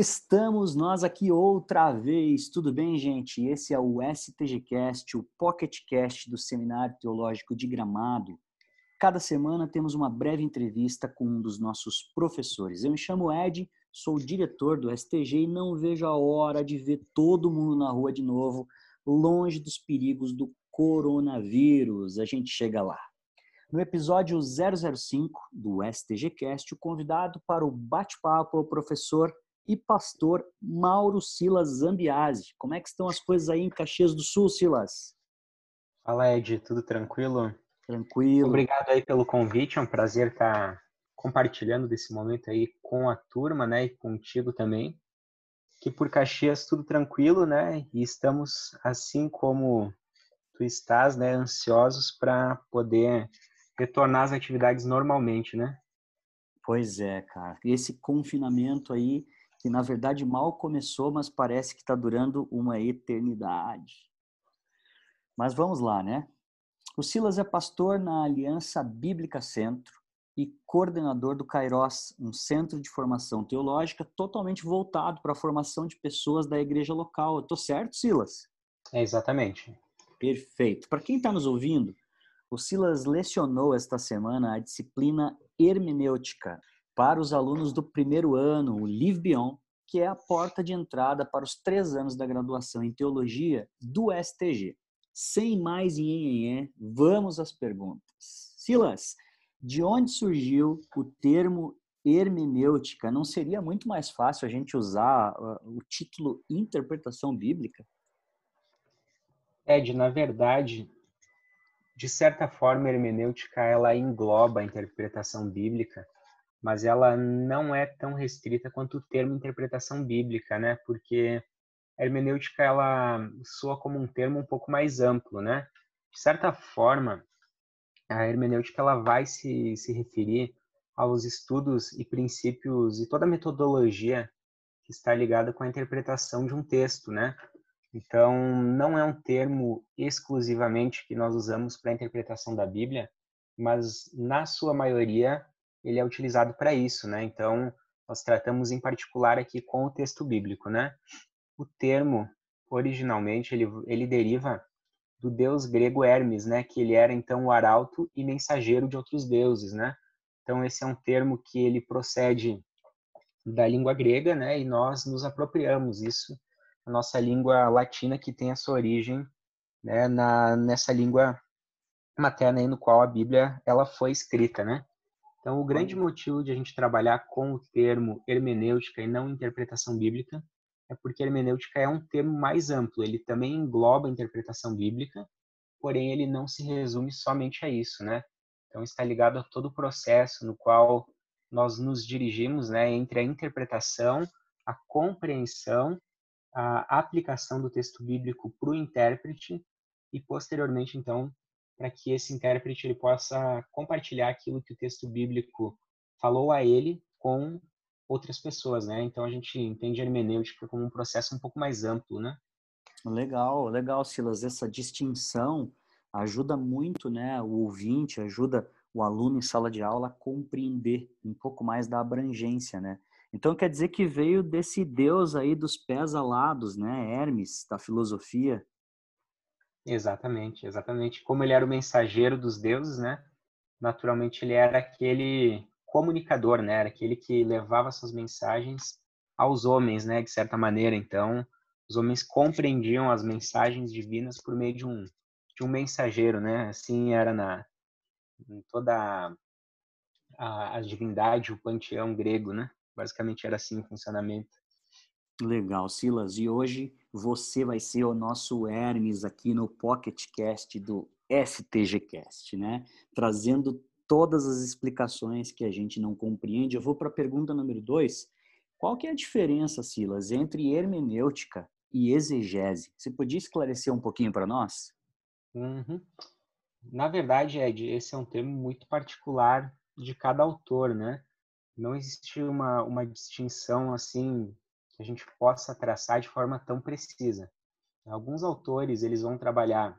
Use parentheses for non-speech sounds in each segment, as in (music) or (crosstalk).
Estamos nós aqui outra vez, tudo bem, gente? Esse é o STGcast, o PocketCast do Seminário Teológico de Gramado. Cada semana temos uma breve entrevista com um dos nossos professores. Eu me chamo Ed, sou diretor do STG e não vejo a hora de ver todo mundo na rua de novo, longe dos perigos do coronavírus. A gente chega lá. No episódio 005 do STGcast, o convidado para o bate-papo é o professor e pastor Mauro Silas Zambiase. Como é que estão as coisas aí em Caxias do Sul, Silas? Fala, Ed, tudo tranquilo? Tranquilo. Obrigado aí pelo convite, é um prazer estar compartilhando desse momento aí com a turma, né, e contigo também. Que por Caxias tudo tranquilo, né, e estamos assim como tu estás, né, ansiosos para poder retornar às atividades normalmente, né? Pois é, cara. Esse confinamento aí, que na verdade mal começou, mas parece que está durando uma eternidade. Mas vamos lá, né? O Silas é pastor na Aliança Bíblica Centro e coordenador do Kairos, um centro de formação teológica totalmente voltado para a formação de pessoas da igreja local. Eu tô certo, Silas? É exatamente. Perfeito. Para quem está nos ouvindo, o Silas lecionou esta semana a disciplina hermenêutica para os alunos do primeiro ano, o Live Beyond, que é a porta de entrada para os três anos da graduação em teologia do STG. Sem mais nhenhenhé, vamos às perguntas. Silas, de onde surgiu o termo hermenêutica? Não seria muito mais fácil a gente usar ah, o título interpretação bíblica? Ed, na verdade, de certa forma, a hermenêutica ela engloba a interpretação bíblica, mas ela não é tão restrita quanto o termo interpretação bíblica, né? Porque a hermenêutica ela soa como um termo um pouco mais amplo, né? De certa forma, a hermenêutica ela vai se, se referir aos estudos e princípios e toda a metodologia que está ligada com a interpretação de um texto, né? Então, não é um termo exclusivamente que nós usamos para a interpretação da Bíblia, mas na sua maioria ele é utilizado para isso, né? Então, nós tratamos em particular aqui com o texto bíblico, né? O termo originalmente ele, ele deriva do deus grego Hermes, né? Que ele era então o arauto e mensageiro de outros deuses, né? Então esse é um termo que ele procede da língua grega, né? E nós nos apropriamos isso a nossa língua latina que tem a sua origem né, na, nessa língua materna aí no qual a Bíblia ela foi escrita, né? Então, o grande motivo de a gente trabalhar com o termo hermenêutica e não interpretação bíblica é porque hermenêutica é um termo mais amplo, ele também engloba a interpretação bíblica, porém ele não se resume somente a isso, né? Então, está ligado a todo o processo no qual nós nos dirigimos, né, entre a interpretação, a compreensão a aplicação do texto bíblico para o intérprete e posteriormente então para que esse intérprete ele possa compartilhar aquilo que o texto bíblico falou a ele com outras pessoas, né? Então a gente entende a hermenêutica como um processo um pouco mais amplo, né? Legal, legal, Silas. Essa distinção ajuda muito, né, o ouvinte, ajuda o aluno em sala de aula a compreender um pouco mais da abrangência, né? Então quer dizer que veio desse deus aí dos pés alados, né? Hermes, da filosofia. Exatamente, exatamente. Como ele era o mensageiro dos deuses, né? Naturalmente ele era aquele comunicador, né? Era aquele que levava suas mensagens aos homens, né? De certa maneira. Então, os homens compreendiam as mensagens divinas por meio de um de um mensageiro, né? Assim era na em toda a, a divindade, o panteão grego, né? Basicamente era assim o funcionamento. Legal, Silas. E hoje você vai ser o nosso Hermes aqui no Pocket Cast do STGcast, né? Trazendo todas as explicações que a gente não compreende. Eu vou para a pergunta número dois. Qual que é a diferença, Silas, entre hermenêutica e exegese? Você podia esclarecer um pouquinho para nós? Uhum. Na verdade, Ed, esse é um termo muito particular de cada autor, né? não existe uma, uma distinção assim que a gente possa traçar de forma tão precisa. Alguns autores eles vão trabalhar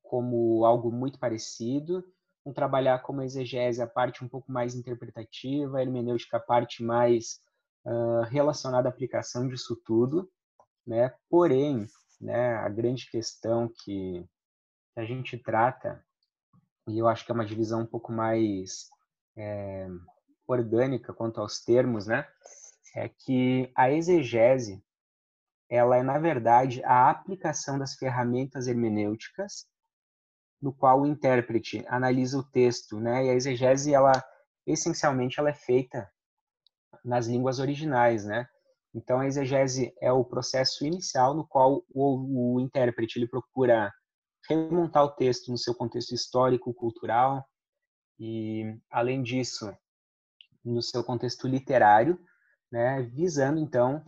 como algo muito parecido, vão trabalhar como exegese a parte um pouco mais interpretativa, a hermenêutica a parte mais uh, relacionado à aplicação disso tudo, né? Porém, né, a grande questão que a gente trata, e eu acho que é uma divisão um pouco mais é, orgânica quanto aos termos, né? É que a exegese, ela é, na verdade, a aplicação das ferramentas hermenêuticas no qual o intérprete analisa o texto, né? E a exegese, ela, essencialmente, ela é feita nas línguas originais, né? Então, a exegese é o processo inicial no qual o, o intérprete ele procura remontar o texto no seu contexto histórico, cultural e, além disso, no seu contexto literário, né, visando então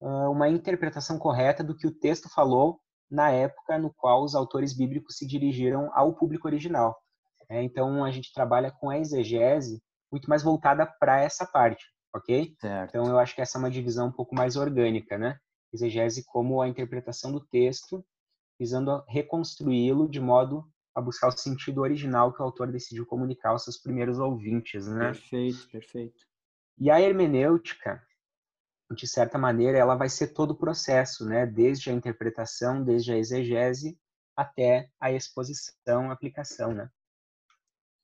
uma interpretação correta do que o texto falou na época no qual os autores bíblicos se dirigiram ao público original. É, então a gente trabalha com a exegese muito mais voltada para essa parte ok? Certo. Então eu acho que essa é uma divisão um pouco mais orgânica, né? Exegese como a interpretação do texto, visando reconstruí-lo de modo a buscar o sentido original que o autor decidiu comunicar aos seus primeiros ouvintes, né? Perfeito, perfeito. E a hermenêutica, de certa maneira, ela vai ser todo o processo, né? Desde a interpretação, desde a exegese até a exposição, aplicação, né?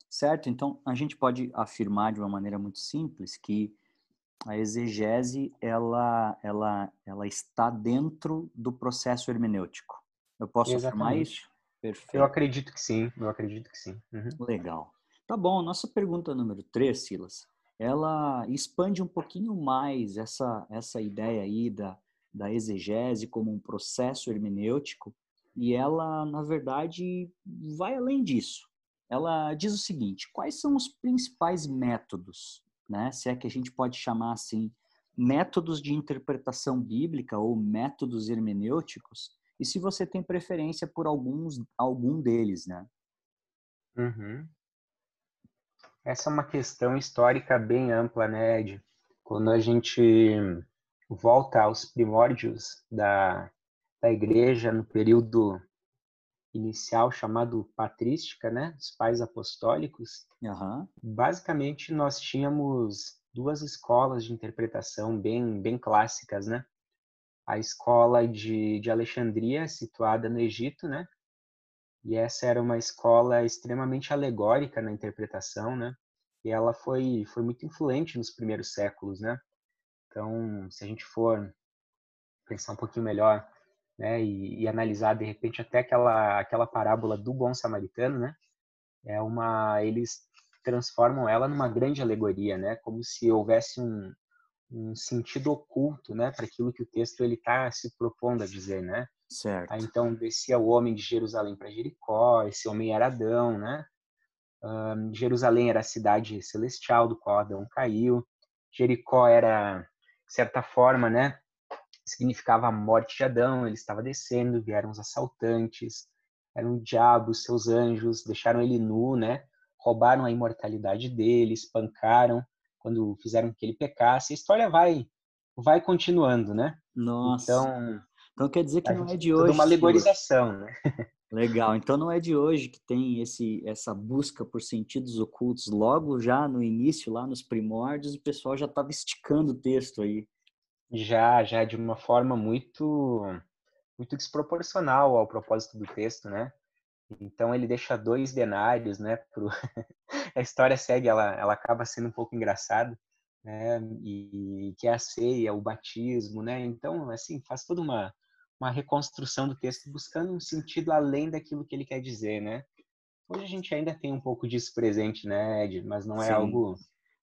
Certo, então a gente pode afirmar de uma maneira muito simples que a exegese ela, ela, ela está dentro do processo hermenêutico. Eu posso Exatamente. afirmar isso? Perfeito. Eu acredito que sim, eu acredito que sim. Uhum. Legal. Tá bom, nossa pergunta número 3, Silas, ela expande um pouquinho mais essa, essa ideia aí da, da exegese como um processo hermenêutico e ela, na verdade, vai além disso. Ela diz o seguinte, quais são os principais métodos né? Se é que a gente pode chamar assim, métodos de interpretação bíblica ou métodos hermenêuticos, e se você tem preferência por alguns, algum deles, né? Uhum. Essa é uma questão histórica bem ampla, né, Ed? Quando a gente volta aos primórdios da, da igreja, no período inicial chamado patrística, né, os pais apostólicos, uhum. basicamente nós tínhamos duas escolas de interpretação bem bem clássicas, né? A escola de, de Alexandria, situada no Egito, né? E essa era uma escola extremamente alegórica na interpretação, né? E ela foi foi muito influente nos primeiros séculos, né? Então, se a gente for pensar um pouquinho melhor né, e, e, analisar de repente até aquela aquela parábola do bom samaritano, né? É uma eles transformam ela numa grande alegoria, né? Como se houvesse um, um sentido oculto, né, para aquilo que o texto ele está se propondo a dizer, né? Certo. Aí, então descia o homem de Jerusalém para Jericó, esse homem era Adão, né? Um, Jerusalém era a cidade celestial do qual Adão caiu. Jericó era, de certa forma, né, significava a morte de Adão, ele estava descendo, vieram os assaltantes, eram o diabo, seus anjos, deixaram ele nu, né? Roubaram a imortalidade dele, espancaram quando fizeram que ele pecasse. A história vai vai continuando, né? Nossa. Então, então quer dizer que não é de hoje. uma alegorização, né? Legal. Então não é de hoje que tem esse essa busca por sentidos ocultos. Logo já no início, lá nos primórdios, o pessoal já estava esticando o texto aí já já de uma forma muito muito desproporcional ao propósito do texto, né? Então ele deixa dois denários, né? Pro... (laughs) a história segue, ela, ela acaba sendo um pouco engraçada, né? E que é a ceia, o batismo, né? Então assim faz toda uma uma reconstrução do texto buscando um sentido além daquilo que ele quer dizer, né? Hoje a gente ainda tem um pouco disso presente, né, Ed? Mas não é Sim. algo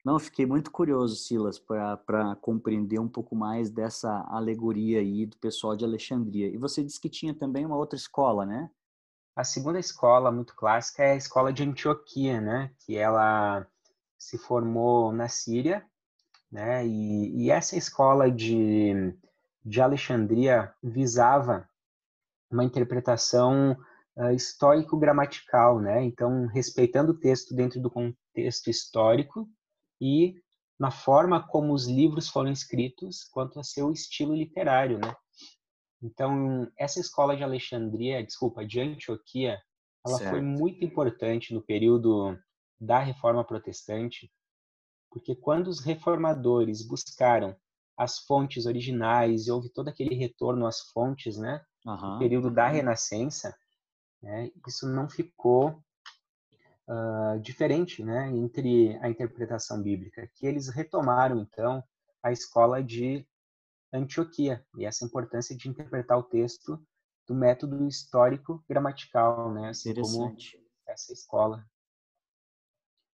não, fiquei muito curioso, Silas, para compreender um pouco mais dessa alegoria aí do pessoal de Alexandria. E você disse que tinha também uma outra escola, né? A segunda escola muito clássica é a escola de Antioquia, né? Que ela se formou na Síria, né? E, e essa escola de, de Alexandria visava uma interpretação uh, histórico-gramatical, né? Então, respeitando o texto dentro do contexto histórico, e na forma como os livros foram escritos, quanto a seu estilo literário, né? Então, essa escola de Alexandria, desculpa, de Antioquia, ela certo. foi muito importante no período da Reforma Protestante, porque quando os reformadores buscaram as fontes originais e houve todo aquele retorno às fontes, né? Uhum. No período da Renascença, né? Isso não ficou uh, diferente, né? Entre a interpretação bíblica, que eles retomaram então a escola de Antioquia e essa importância de interpretar o texto do método histórico gramatical, né? Assim como essa escola.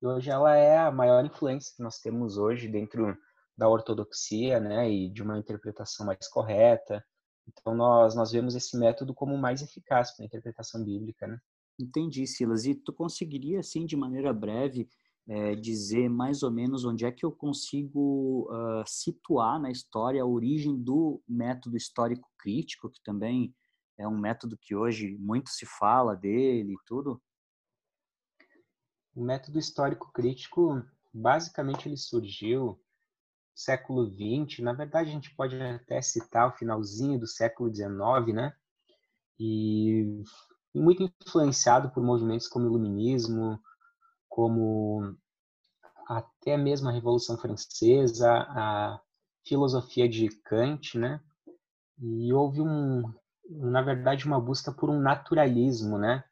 E hoje ela é a maior influência que nós temos hoje dentro da ortodoxia, né? E de uma interpretação mais correta. Então nós nós vemos esse método como mais eficaz para a interpretação bíblica, né? Entendi, Silas. E tu conseguiria, assim, de maneira breve, é, dizer mais ou menos onde é que eu consigo uh, situar na história a origem do método histórico crítico, que também é um método que hoje muito se fala dele e tudo? O método histórico crítico, basicamente, ele surgiu século XX. Na verdade, a gente pode até citar o finalzinho do século XIX, né? E muito influenciado por movimentos como o Iluminismo, como até mesmo a Revolução Francesa, a filosofia de Kant, né? E houve um, na verdade, uma busca por um naturalismo, né?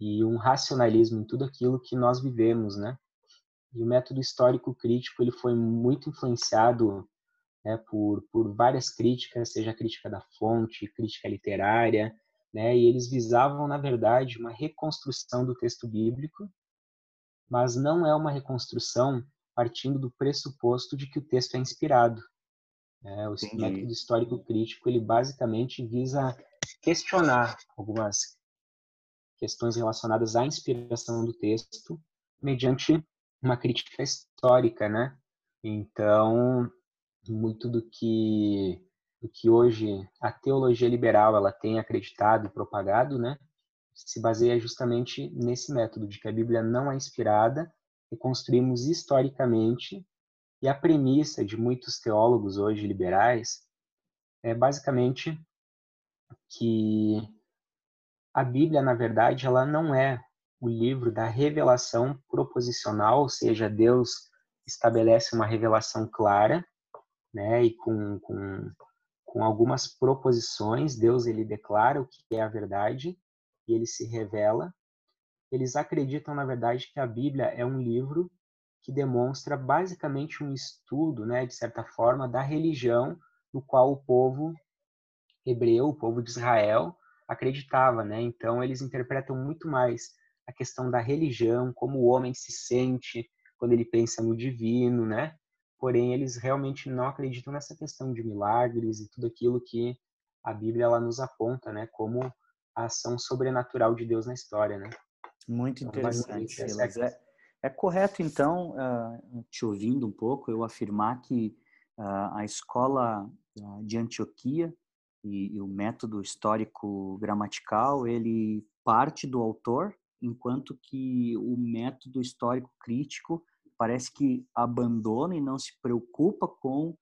E um racionalismo em tudo aquilo que nós vivemos, né? E o método histórico crítico ele foi muito influenciado né, por, por várias críticas, seja a crítica da fonte, crítica literária, né? E eles visavam, na verdade, uma reconstrução do texto bíblico mas não é uma reconstrução partindo do pressuposto de que o texto é inspirado. É, o Entendi. método histórico crítico ele basicamente visa questionar algumas questões relacionadas à inspiração do texto mediante uma crítica histórica, né? Então, muito do que do que hoje a teologia liberal ela tem acreditado e propagado, né? se baseia justamente nesse método de que a Bíblia não é inspirada e construímos historicamente e a premissa de muitos teólogos hoje liberais é basicamente que a Bíblia, na verdade, ela não é o livro da revelação proposicional, ou seja, Deus estabelece uma revelação clara, né, e com, com, com algumas proposições, Deus ele declara o que é a verdade, e ele se revela, eles acreditam, na verdade, que a Bíblia é um livro que demonstra basicamente um estudo, né, de certa forma, da religião no qual o povo hebreu, o povo de Israel, acreditava, né? Então eles interpretam muito mais a questão da religião, como o homem se sente quando ele pensa no divino, né? Porém eles realmente não acreditam nessa questão de milagres e tudo aquilo que a Bíblia ela nos aponta, né, como a ação sobrenatural de Deus na história, né? Muito então, interessante, Silas. É, é, correto, então, uh, te ouvindo um pouco, eu afirmar que uh, a escola uh, de Antioquia e, e, o método histórico gramatical, ele parte do autor, enquanto que o método histórico crítico parece que abandona e não se preocupa com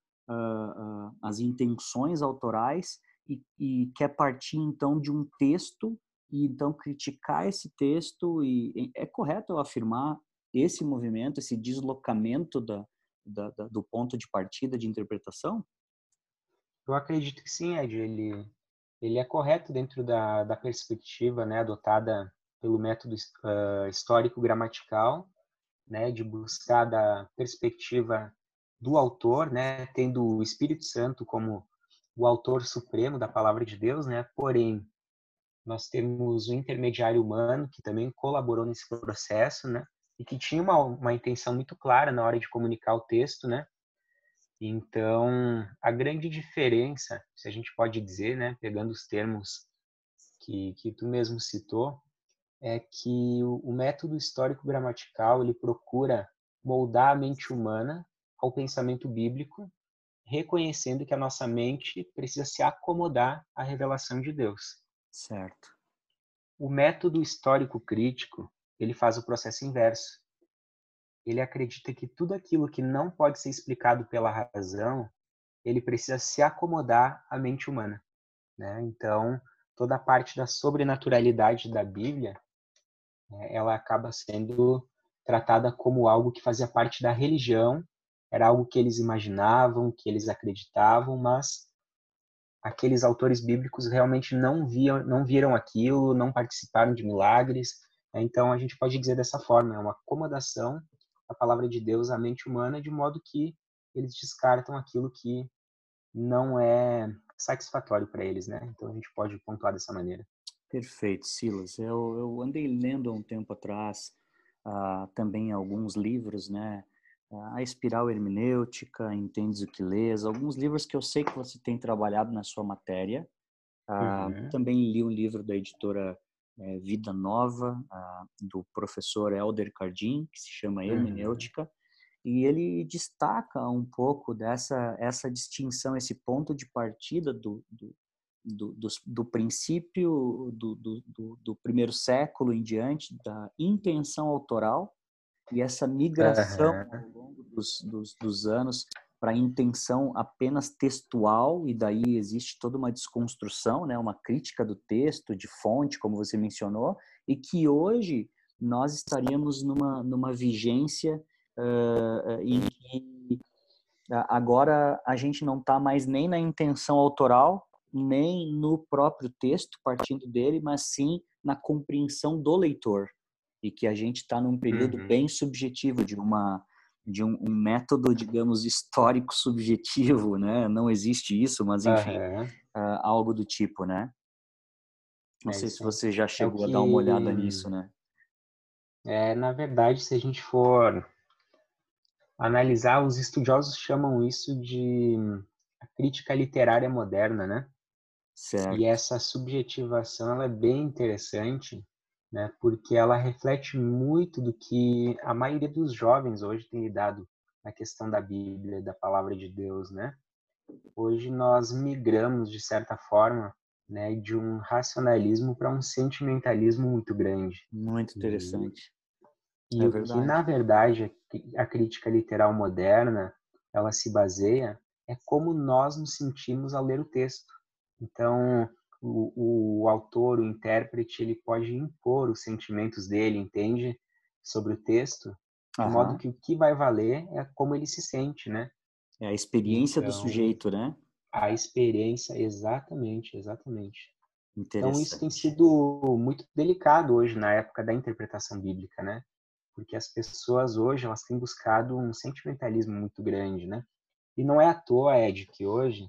as intenções autorais e, e quer partir então de um texto e então criticar esse texto e é correto eu afirmar esse movimento, esse deslocamento da, da, da, do ponto de partida de interpretação? Eu acredito que sim, Ed. Ele, ele é correto dentro da, da perspectiva né, adotada pelo método uh, histórico-gramatical, né, de buscar da perspectiva do autor, né, tendo o Espírito Santo como o autor supremo da palavra de Deus, né? Porém, nós temos o intermediário humano que também colaborou nesse processo, né? E que tinha uma, uma intenção muito clara na hora de comunicar o texto, né? Então, a grande diferença, se a gente pode dizer, né, pegando os termos que, que tu mesmo citou, é que o, o método histórico-gramatical ele procura moldar a mente humana ao pensamento bíblico reconhecendo que a nossa mente precisa se acomodar à revelação de Deus. Certo. O método histórico crítico, ele faz o processo inverso. Ele acredita que tudo aquilo que não pode ser explicado pela razão, ele precisa se acomodar à mente humana, né? Então, toda a parte da sobrenaturalidade da Bíblia, ela acaba sendo tratada como algo que fazia parte da religião era algo que eles imaginavam, que eles acreditavam, mas aqueles autores bíblicos realmente não viam, não viram aquilo, não participaram de milagres. Né? Então a gente pode dizer dessa forma, é uma acomodação da palavra de Deus à mente humana, de modo que eles descartam aquilo que não é satisfatório para eles, né? Então a gente pode pontuar dessa maneira. Perfeito, Silas. Eu, eu andei lendo há um tempo atrás uh, também alguns livros, né? A Espiral Hermenêutica, Entendes o que Lês, alguns livros que eu sei que você tem trabalhado na sua matéria. Uh, uhum. Também li um livro da editora é, Vida Nova, do professor Elder Cardim, que se chama uhum. Hermenêutica. Uhum e ele destaca um pouco dessa essa distinção, esse ponto de partida do, do, do, do, do princípio do, do, do, primeiro século em diante, da intenção autoral, e essa migração uhum. ao longo dos, dos, dos anos para a intenção apenas textual, e daí existe toda uma desconstrução, né, uma crítica do texto, de fonte, como você mencionou, e que hoje nós estaríamos numa, numa vigência uh, em que agora a gente não está mais nem na intenção autoral, nem no próprio texto, partindo dele, mas sim na compreensão do leitor. E que a gente está num período uhum. bem subjetivo de uma de um, um, método, digamos, histórico subjetivo, (laughs) né? Não existe isso, mas enfim, uhum. uh, algo do tipo, né? Não é sei se você já é chegou é que... a dar uma olhada nisso, né? É, na verdade, se a gente for analisar, os estudiosos chamam isso de crítica literária moderna, né? Certo. E essa subjetivação ela é bem interessante, né? Porque ela reflete muito do que a maioria dos jovens hoje tem lidado na questão da Bíblia, da palavra de Deus, né? Hoje nós migramos de certa forma, né, de um racionalismo para um sentimentalismo muito grande. Muito interessante. E é o que, na verdade, a crítica literal moderna, ela se baseia é como nós nos sentimos ao ler o texto. Então, o, o autor, o intérprete, ele pode impor os sentimentos dele, entende? Sobre o texto, de Aham. modo que o que vai valer é como ele se sente, né? É a experiência então, do sujeito, né? A experiência, exatamente, exatamente. Então, isso tem sido muito delicado hoje na época da interpretação bíblica, né? Porque as pessoas hoje elas têm buscado um sentimentalismo muito grande, né? E não é à toa, Ed, que hoje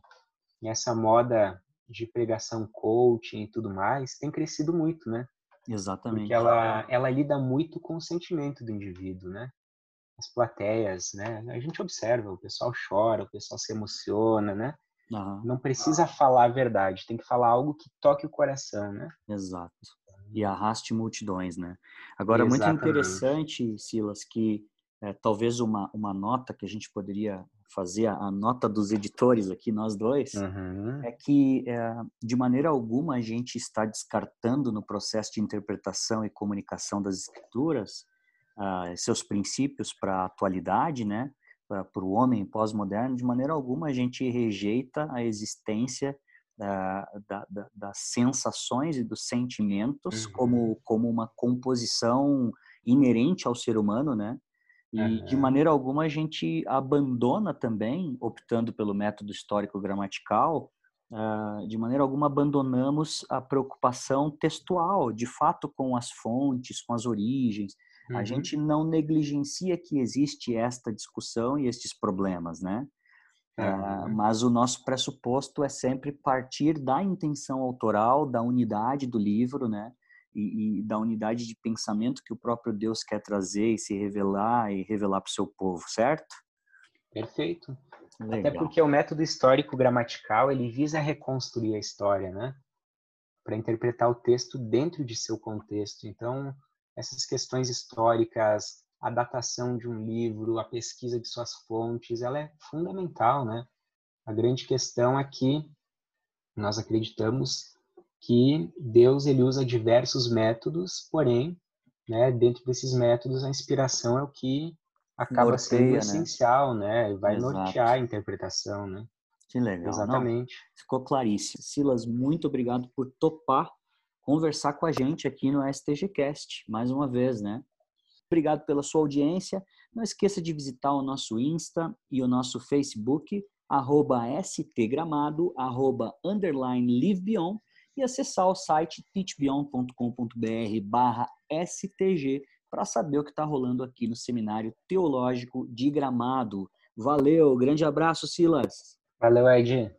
essa moda de pregação coaching e tudo mais tem crescido muito, né? Exatamente. Porque ela, ela lida muito com o sentimento do indivíduo, né? As plateias, né? A gente observa, o pessoal chora, o pessoal se emociona, né? Uhum. Não precisa falar a verdade, tem que falar algo que toque o coração, né? Exato e arraste multidões, né? Agora, Exatamente. muito interessante, Silas, que é, talvez uma, uma nota que a gente poderia fazer, a, nota dos editores aqui, nós dois, uhum. é que, é, de maneira alguma, a gente está descartando no processo de interpretação e comunicação das escrituras uh, seus princípios para a atualidade, né? Para o homem pós-moderno, de maneira alguma a gente rejeita a existência da, da, das sensações e dos sentimentos uhum. como, como uma composição inerente ao ser humano, né? E uhum. de maneira alguma a gente abandona também, optando pelo método histórico-gramatical, uh, de maneira alguma abandonamos a preocupação textual, de fato, com as fontes, com as origens. Uhum. A gente não negligencia que existe esta discussão e estes problemas, né? Uh, mas o nosso pressuposto é sempre partir da intenção autoral, da unidade do livro, né? E, e, da unidade de pensamento que o próprio Deus quer trazer e se revelar e revelar para o seu povo, certo? Perfeito. Legal. Até porque o método histórico gramatical ele visa reconstruir a história, né? Para interpretar o texto dentro de seu contexto. Então, essas questões históricas a datação de um livro, a pesquisa de suas fontes, ela é fundamental, né? A grande questão é que nós acreditamos que Deus ele usa diversos métodos, porém, né, dentro desses métodos a inspiração é o que acaba Norteia, sendo né? essencial, né? Vai Exato. nortear a interpretação, né? Que legal. Exatamente. Não, ficou claríssimo. Silas, muito obrigado por topar conversar com a gente aqui no STGcast, mais uma vez, né? Obrigado pela sua audiência. Não esqueça de visitar o nosso Insta e o nosso Facebook, arroba stgramado, arroba underline livebeyond, e acessar o site teachbeyond.com.br barra stg para saber o que está rolando aqui no Seminário Teológico de Gramado. Valeu, grande abraço, Silas. Valeu, Ed.